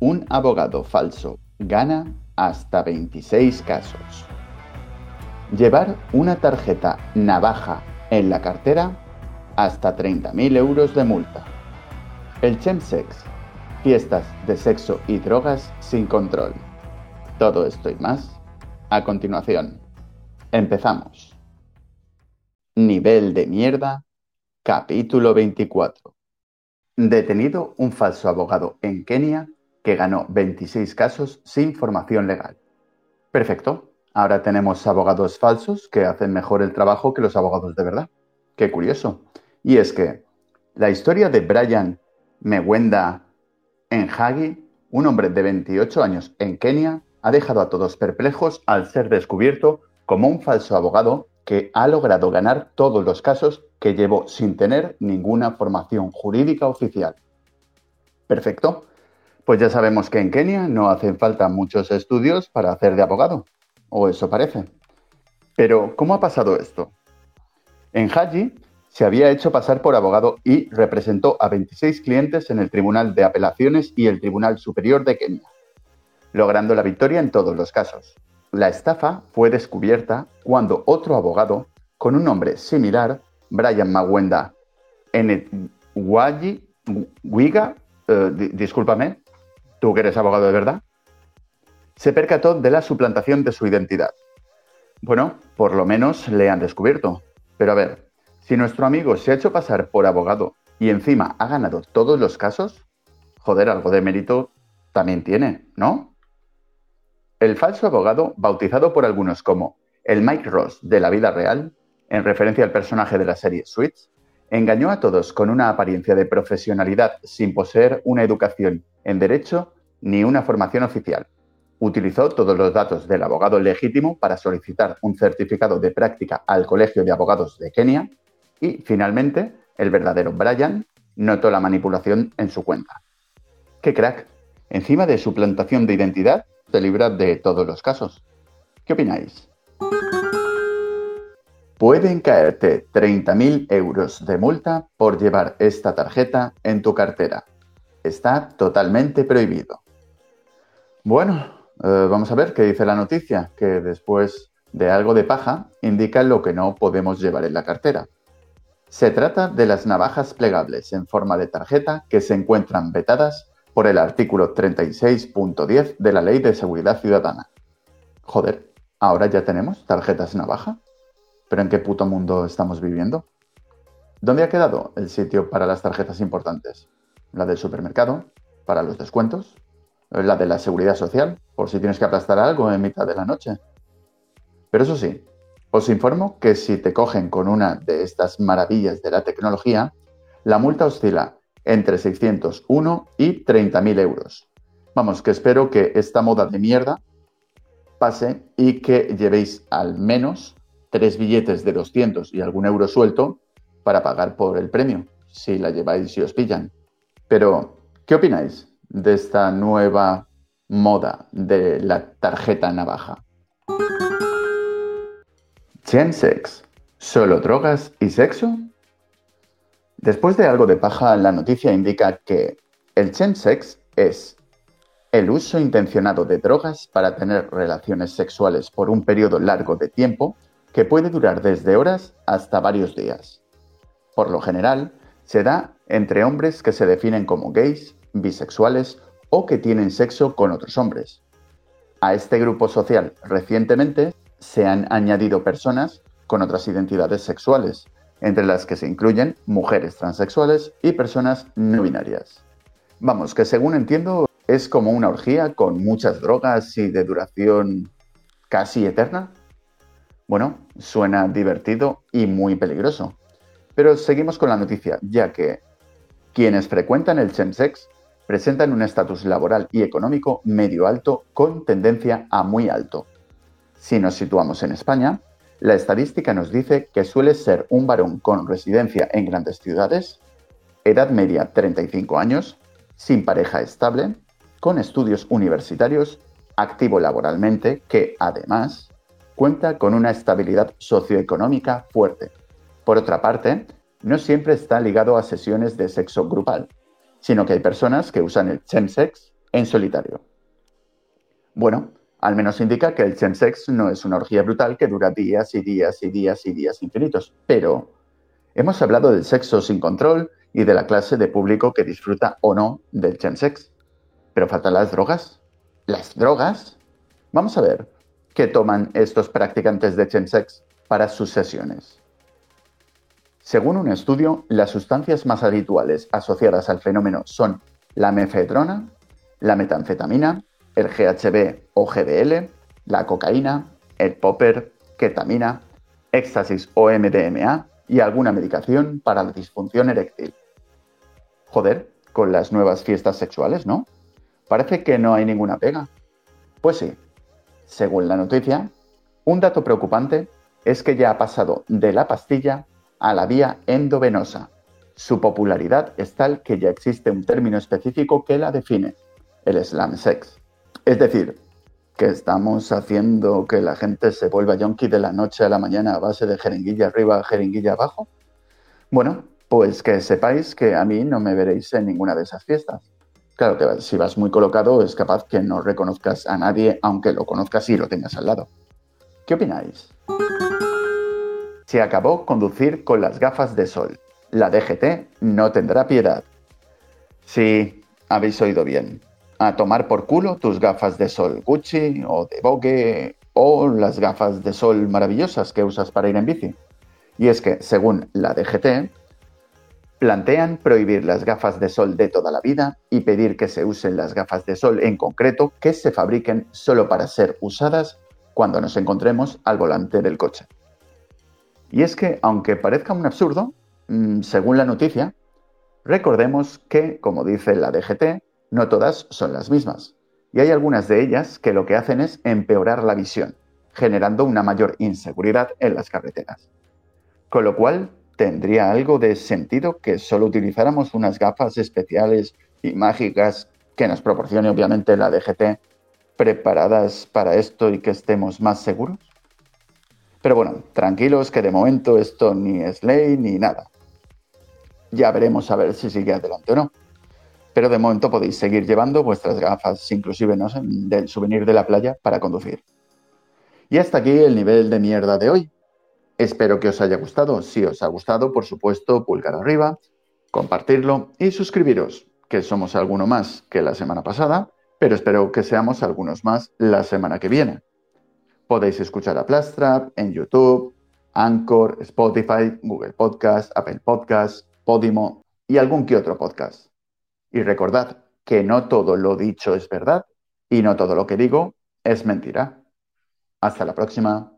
un abogado falso gana hasta 26 casos. Llevar una tarjeta navaja en la cartera, hasta 30.000 euros de multa. El chemsex, fiestas de sexo y drogas sin control. Todo esto y más a continuación. Empezamos. Nivel de mierda, capítulo 24. Detenido un falso abogado en Kenia que ganó 26 casos sin formación legal. Perfecto. Ahora tenemos abogados falsos que hacen mejor el trabajo que los abogados de verdad. Qué curioso. Y es que la historia de Brian Mewenda Enhagi, un hombre de 28 años en Kenia, ha dejado a todos perplejos al ser descubierto como un falso abogado que ha logrado ganar todos los casos que llevó sin tener ninguna formación jurídica oficial. Perfecto. Pues ya sabemos que en Kenia no hacen falta muchos estudios para hacer de abogado, o eso parece. Pero, ¿cómo ha pasado esto? En Haji se había hecho pasar por abogado y representó a 26 clientes en el Tribunal de Apelaciones y el Tribunal Superior de Kenia, logrando la victoria en todos los casos. La estafa fue descubierta cuando otro abogado, con un nombre similar, Brian Mawenda en Wiga, eh, discúlpame, tú que eres abogado de verdad, se percató de la suplantación de su identidad. Bueno, por lo menos le han descubierto. Pero a ver, si nuestro amigo se ha hecho pasar por abogado y encima ha ganado todos los casos, joder, algo de mérito también tiene, ¿no? El falso abogado, bautizado por algunos como el Mike Ross de la vida real, en referencia al personaje de la serie Switch, engañó a todos con una apariencia de profesionalidad sin poseer una educación en derecho ni una formación oficial. Utilizó todos los datos del abogado legítimo para solicitar un certificado de práctica al Colegio de Abogados de Kenia y, finalmente, el verdadero Brian notó la manipulación en su cuenta. ¡Qué crack! Encima de su plantación de identidad, se libra de todos los casos. ¿Qué opináis? Pueden caerte 30.000 euros de multa por llevar esta tarjeta en tu cartera. Está totalmente prohibido. Bueno, eh, vamos a ver qué dice la noticia, que después de algo de paja indica lo que no podemos llevar en la cartera. Se trata de las navajas plegables en forma de tarjeta que se encuentran vetadas por el artículo 36.10 de la Ley de Seguridad Ciudadana. Joder, ¿ahora ya tenemos tarjetas navaja? ¿Pero en qué puto mundo estamos viviendo? ¿Dónde ha quedado el sitio para las tarjetas importantes? ¿La del supermercado? ¿Para los descuentos? ¿La de la seguridad social? Por si tienes que aplastar algo en mitad de la noche. Pero eso sí, os informo que si te cogen con una de estas maravillas de la tecnología, la multa oscila entre 601 y 30.000 euros. Vamos, que espero que esta moda de mierda pase y que llevéis al menos tres billetes de 200 y algún euro suelto para pagar por el premio, si la lleváis y os pillan. Pero, ¿qué opináis de esta nueva moda de la tarjeta navaja? Chensex, ¿solo drogas y sexo? Después de algo de paja, la noticia indica que el chensex es el uso intencionado de drogas para tener relaciones sexuales por un periodo largo de tiempo que puede durar desde horas hasta varios días. Por lo general, se da entre hombres que se definen como gays, bisexuales o que tienen sexo con otros hombres. A este grupo social recientemente se han añadido personas con otras identidades sexuales, entre las que se incluyen mujeres transexuales y personas no binarias. Vamos, que según entiendo es como una orgía con muchas drogas y de duración casi eterna. Bueno, suena divertido y muy peligroso. Pero seguimos con la noticia, ya que quienes frecuentan el chemsex presentan un estatus laboral y económico medio alto con tendencia a muy alto. Si nos situamos en España, la estadística nos dice que suele ser un varón con residencia en grandes ciudades, edad media 35 años, sin pareja estable, con estudios universitarios, activo laboralmente, que además cuenta con una estabilidad socioeconómica fuerte. Por otra parte, no siempre está ligado a sesiones de sexo grupal, sino que hay personas que usan el chemsex en solitario. Bueno, al menos indica que el chemsex no es una orgía brutal que dura días y días y días y días infinitos. Pero hemos hablado del sexo sin control y de la clase de público que disfruta o no del chemsex. Pero faltan las drogas. ¿Las drogas? Vamos a ver qué toman estos practicantes de chemsex para sus sesiones. Según un estudio, las sustancias más habituales asociadas al fenómeno son la mefedrona, la metanfetamina, el GHB o GBL, la cocaína, el popper, ketamina, éxtasis o MDMA y alguna medicación para la disfunción eréctil. Joder, con las nuevas fiestas sexuales, ¿no? Parece que no hay ninguna pega. Pues sí, según la noticia, un dato preocupante es que ya ha pasado de la pastilla a la vía endovenosa. Su popularidad es tal que ya existe un término específico que la define, el slam sex. Es decir, que estamos haciendo que la gente se vuelva yonki de la noche a la mañana a base de jeringuilla arriba, jeringuilla abajo. Bueno, pues que sepáis que a mí no me veréis en ninguna de esas fiestas. Claro que si vas muy colocado es capaz que no reconozcas a nadie aunque lo conozcas y lo tengas al lado. ¿Qué opináis? Se acabó conducir con las gafas de sol. La DGT no tendrá piedad. Sí, habéis oído bien. A tomar por culo tus gafas de sol Gucci o de Vogue o las gafas de sol maravillosas que usas para ir en bici. Y es que, según la DGT, Plantean prohibir las gafas de sol de toda la vida y pedir que se usen las gafas de sol en concreto que se fabriquen solo para ser usadas cuando nos encontremos al volante del coche. Y es que, aunque parezca un absurdo, mm, según la noticia, recordemos que, como dice la DGT, no todas son las mismas. Y hay algunas de ellas que lo que hacen es empeorar la visión, generando una mayor inseguridad en las carreteras. Con lo cual, tendría algo de sentido que solo utilizáramos unas gafas especiales y mágicas que nos proporcione obviamente la DGT preparadas para esto y que estemos más seguros? Pero bueno, tranquilos que de momento esto ni es ley ni nada. Ya veremos a ver si sigue adelante o no. Pero de momento podéis seguir llevando vuestras gafas, inclusive ¿no? del souvenir de la playa, para conducir. Y hasta aquí el nivel de mierda de hoy. Espero que os haya gustado. Si os ha gustado, por supuesto, pulgar arriba, compartirlo y suscribiros, que somos alguno más que la semana pasada, pero espero que seamos algunos más la semana que viene. Podéis escuchar a Plastrap en YouTube, Anchor, Spotify, Google Podcast, Apple Podcast, Podimo y algún que otro podcast. Y recordad que no todo lo dicho es verdad y no todo lo que digo es mentira. Hasta la próxima.